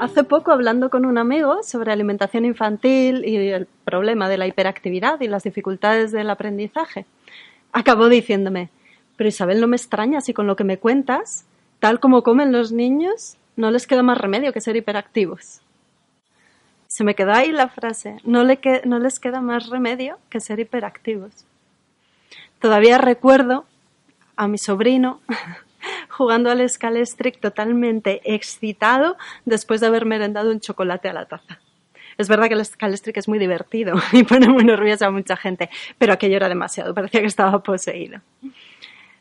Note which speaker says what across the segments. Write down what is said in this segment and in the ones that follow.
Speaker 1: Hace poco, hablando con un amigo sobre alimentación infantil y el problema de la hiperactividad y las dificultades del aprendizaje, acabó diciéndome, pero Isabel, no me extraña si con lo que me cuentas, tal como comen los niños, no les queda más remedio que ser hiperactivos. Se me quedó ahí la frase, no, no les queda más remedio que ser hiperactivos. Todavía recuerdo a mi sobrino jugando al Scalestric totalmente excitado después de haber merendado un chocolate a la taza. Es verdad que el Scalestric es muy divertido y pone muy nerviosa a mucha gente, pero aquello era demasiado, parecía que estaba poseído.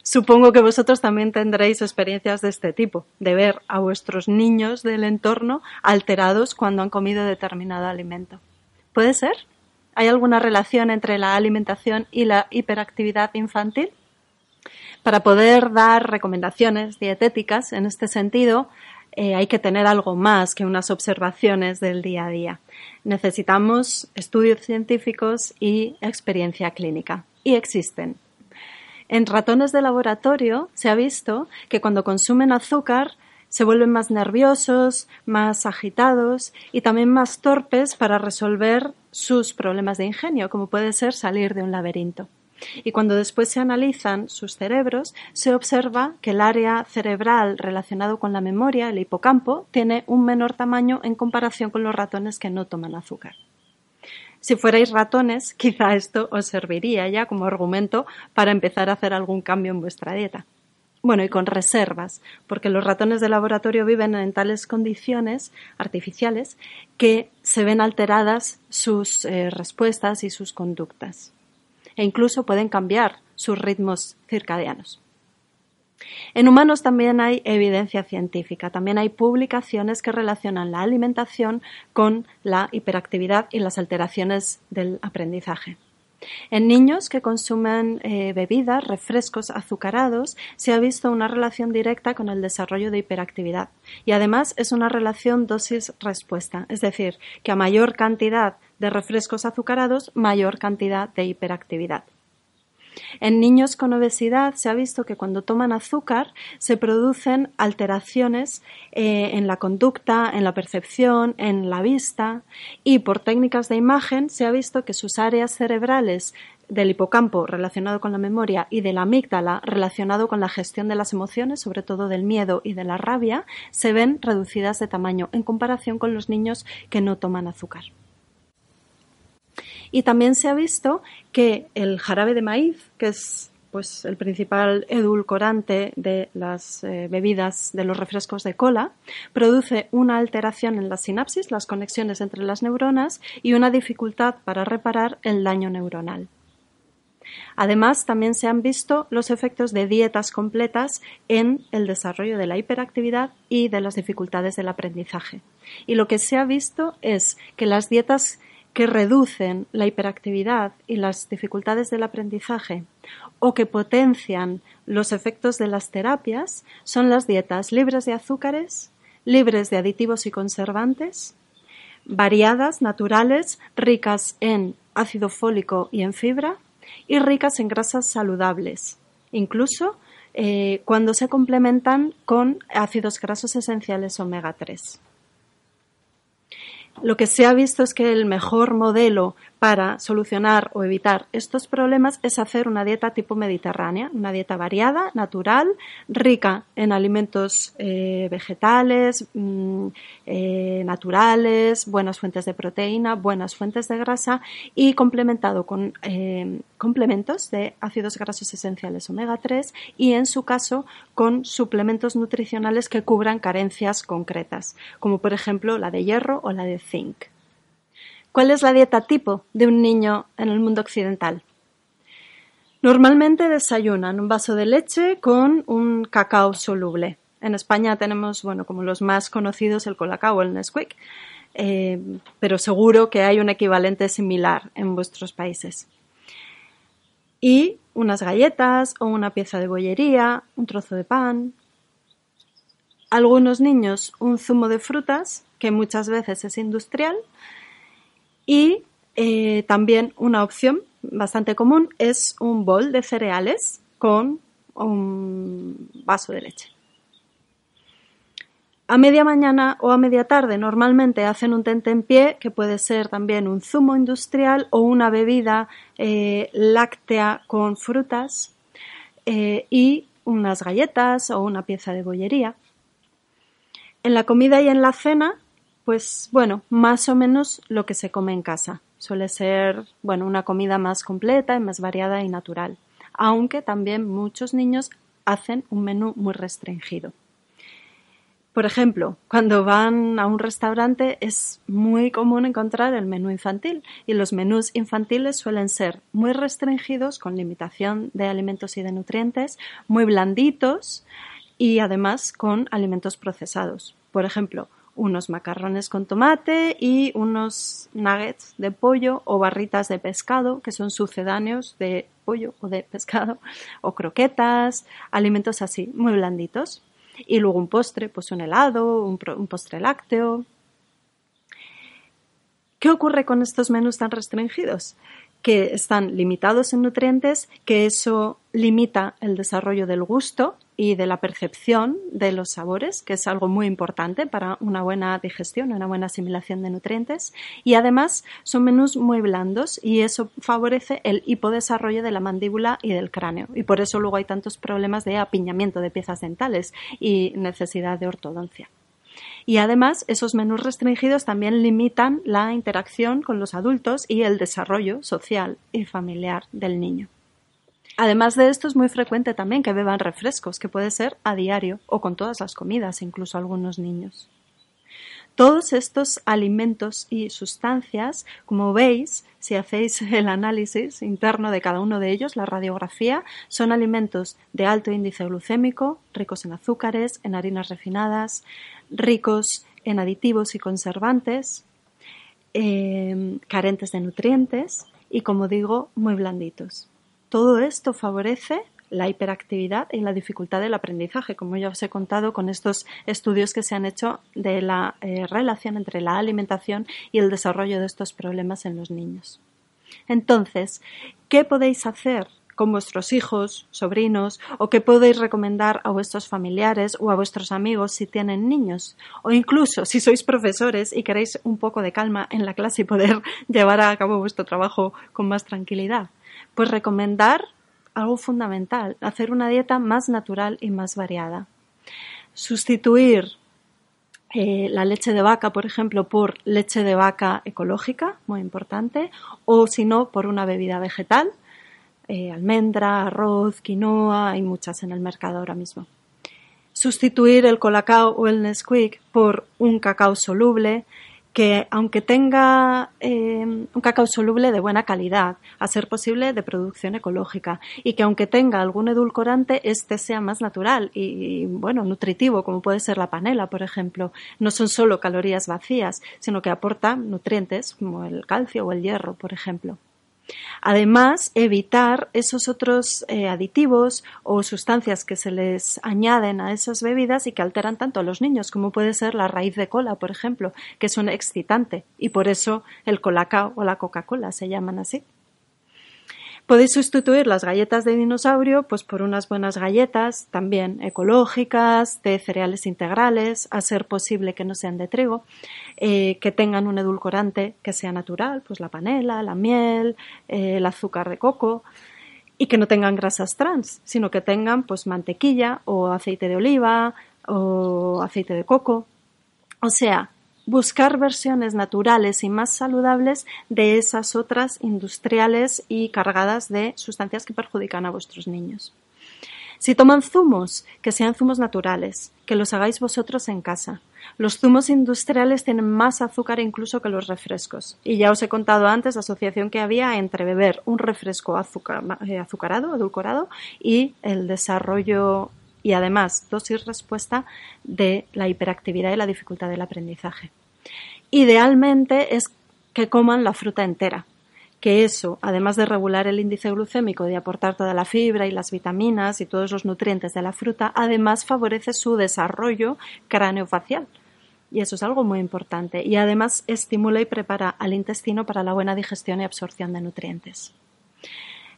Speaker 1: Supongo que vosotros también tendréis experiencias de este tipo, de ver a vuestros niños del entorno alterados cuando han comido determinado alimento. ¿Puede ser? ¿Hay alguna relación entre la alimentación y la hiperactividad infantil? Para poder dar recomendaciones dietéticas en este sentido, eh, hay que tener algo más que unas observaciones del día a día. Necesitamos estudios científicos y experiencia clínica. Y existen. En ratones de laboratorio se ha visto que cuando consumen azúcar se vuelven más nerviosos, más agitados y también más torpes para resolver sus problemas de ingenio, como puede ser salir de un laberinto. Y cuando después se analizan sus cerebros, se observa que el área cerebral relacionado con la memoria, el hipocampo, tiene un menor tamaño en comparación con los ratones que no toman azúcar. Si fuerais ratones, quizá esto os serviría ya como argumento para empezar a hacer algún cambio en vuestra dieta. Bueno, y con reservas, porque los ratones de laboratorio viven en tales condiciones artificiales que se ven alteradas sus eh, respuestas y sus conductas e incluso pueden cambiar sus ritmos circadianos. En humanos también hay evidencia científica, también hay publicaciones que relacionan la alimentación con la hiperactividad y las alteraciones del aprendizaje. En niños que consumen eh, bebidas, refrescos azucarados, se ha visto una relación directa con el desarrollo de hiperactividad y además es una relación dosis-respuesta, es decir, que a mayor cantidad de refrescos azucarados, mayor cantidad de hiperactividad. En niños con obesidad se ha visto que cuando toman azúcar se producen alteraciones eh, en la conducta, en la percepción, en la vista y por técnicas de imagen se ha visto que sus áreas cerebrales del hipocampo relacionado con la memoria y de la amígdala relacionado con la gestión de las emociones, sobre todo del miedo y de la rabia, se ven reducidas de tamaño en comparación con los niños que no toman azúcar. Y también se ha visto que el jarabe de maíz, que es pues el principal edulcorante de las eh, bebidas de los refrescos de cola, produce una alteración en la sinapsis, las conexiones entre las neuronas y una dificultad para reparar el daño neuronal. Además, también se han visto los efectos de dietas completas en el desarrollo de la hiperactividad y de las dificultades del aprendizaje. Y lo que se ha visto es que las dietas que reducen la hiperactividad y las dificultades del aprendizaje o que potencian los efectos de las terapias son las dietas libres de azúcares, libres de aditivos y conservantes, variadas, naturales, ricas en ácido fólico y en fibra y ricas en grasas saludables, incluso eh, cuando se complementan con ácidos grasos esenciales omega 3 lo que se ha visto es que el mejor modelo para solucionar o evitar estos problemas es hacer una dieta tipo mediterránea, una dieta variada, natural, rica en alimentos eh, vegetales, mm, eh, naturales, buenas fuentes de proteína, buenas fuentes de grasa y complementado con eh, complementos de ácidos grasos esenciales omega 3 y en su caso con suplementos nutricionales que cubran carencias concretas, como por ejemplo la de hierro o la de zinc. ¿Cuál es la dieta tipo de un niño en el mundo occidental? Normalmente desayunan un vaso de leche con un cacao soluble. En España tenemos, bueno, como los más conocidos, el colacao el Nesquik, eh, pero seguro que hay un equivalente similar en vuestros países. Y unas galletas o una pieza de bollería, un trozo de pan. Algunos niños un zumo de frutas, que muchas veces es industrial, y eh, también una opción bastante común es un bol de cereales con un vaso de leche. A media mañana o a media tarde normalmente hacen un pie que puede ser también un zumo industrial o una bebida eh, láctea con frutas eh, y unas galletas o una pieza de bollería. En la comida y en la cena, pues bueno, más o menos lo que se come en casa. Suele ser, bueno, una comida más completa y más variada y natural, aunque también muchos niños hacen un menú muy restringido. Por ejemplo, cuando van a un restaurante es muy común encontrar el menú infantil y los menús infantiles suelen ser muy restringidos con limitación de alimentos y de nutrientes, muy blanditos y además con alimentos procesados. Por ejemplo, unos macarrones con tomate y unos nuggets de pollo o barritas de pescado que son sucedáneos de pollo o de pescado o croquetas, alimentos así, muy blanditos. Y luego un postre, pues un helado, un, postre lácteo. ¿Qué ocurre con estos menús tan restringidos? Que están limitados en nutrientes, que eso limita el desarrollo del gusto y de la percepción de los sabores, que es algo muy importante para una buena digestión, una buena asimilación de nutrientes. Y además son menús muy blandos y eso favorece el hipodesarrollo de la mandíbula y del cráneo. Y por eso luego hay tantos problemas de apiñamiento de piezas dentales y necesidad de ortodoncia. Y además, esos menús restringidos también limitan la interacción con los adultos y el desarrollo social y familiar del niño. Además de esto, es muy frecuente también que beban refrescos, que puede ser a diario o con todas las comidas, incluso algunos niños. Todos estos alimentos y sustancias, como veis, si hacéis el análisis interno de cada uno de ellos, la radiografía, son alimentos de alto índice glucémico, ricos en azúcares, en harinas refinadas, ricos en aditivos y conservantes, eh, carentes de nutrientes y, como digo, muy blanditos. Todo esto favorece la hiperactividad y la dificultad del aprendizaje, como ya os he contado con estos estudios que se han hecho de la eh, relación entre la alimentación y el desarrollo de estos problemas en los niños. Entonces, ¿qué podéis hacer con vuestros hijos, sobrinos, o qué podéis recomendar a vuestros familiares o a vuestros amigos si tienen niños, o incluso si sois profesores y queréis un poco de calma en la clase y poder llevar a cabo vuestro trabajo con más tranquilidad. Pues recomendar algo fundamental, hacer una dieta más natural y más variada. Sustituir eh, la leche de vaca, por ejemplo, por leche de vaca ecológica, muy importante, o si no, por una bebida vegetal, eh, almendra, arroz, quinoa, hay muchas en el mercado ahora mismo. Sustituir el colacao o el Nesquik por un cacao soluble, que aunque tenga eh, un cacao soluble de buena calidad, a ser posible de producción ecológica, y que aunque tenga algún edulcorante, este sea más natural y, bueno, nutritivo, como puede ser la panela, por ejemplo. No son solo calorías vacías, sino que aportan nutrientes como el calcio o el hierro, por ejemplo. Además, evitar esos otros eh, aditivos o sustancias que se les añaden a esas bebidas y que alteran tanto a los niños, como puede ser la raíz de cola, por ejemplo, que es un excitante y por eso el colacao o la Coca-Cola se llaman así. Podéis sustituir las galletas de dinosaurio pues por unas buenas galletas, también ecológicas, de cereales integrales, a ser posible que no sean de trigo, eh, que tengan un edulcorante que sea natural, pues la panela, la miel, eh, el azúcar de coco y que no tengan grasas trans, sino que tengan pues mantequilla o aceite de oliva o aceite de coco. O sea, buscar versiones naturales y más saludables de esas otras industriales y cargadas de sustancias que perjudican a vuestros niños. Si toman zumos, que sean zumos naturales, que los hagáis vosotros en casa. Los zumos industriales tienen más azúcar incluso que los refrescos. Y ya os he contado antes la asociación que había entre beber un refresco eh, azucarado, edulcorado, y el desarrollo y además dosis respuesta de la hiperactividad y la dificultad del aprendizaje. Idealmente es que coman la fruta entera, que eso, además de regular el índice glucémico, de aportar toda la fibra y las vitaminas y todos los nutrientes de la fruta, además favorece su desarrollo craneofacial. Y eso es algo muy importante. Y además estimula y prepara al intestino para la buena digestión y absorción de nutrientes.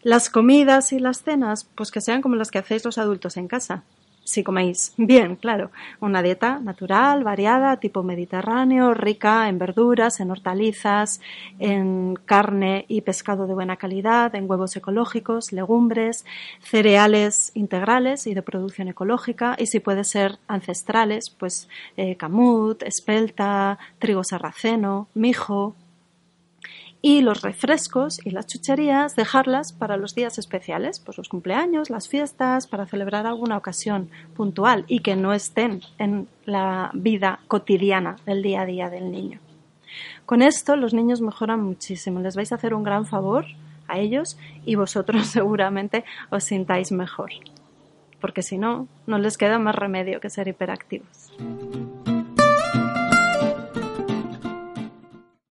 Speaker 1: Las comidas y las cenas, pues que sean como las que hacéis los adultos en casa, si coméis bien, claro, una dieta natural, variada, tipo mediterráneo, rica en verduras, en hortalizas, en carne y pescado de buena calidad, en huevos ecológicos, legumbres, cereales integrales y de producción ecológica, y si puede ser ancestrales, pues eh, camut, espelta, trigo sarraceno, mijo, y los refrescos y las chucherías dejarlas para los días especiales, pues los cumpleaños, las fiestas, para celebrar alguna ocasión puntual y que no estén en la vida cotidiana del día a día del niño. Con esto los niños mejoran muchísimo, les vais a hacer un gran favor a ellos y vosotros seguramente os sintáis mejor, porque si no, no les queda más remedio que ser hiperactivos.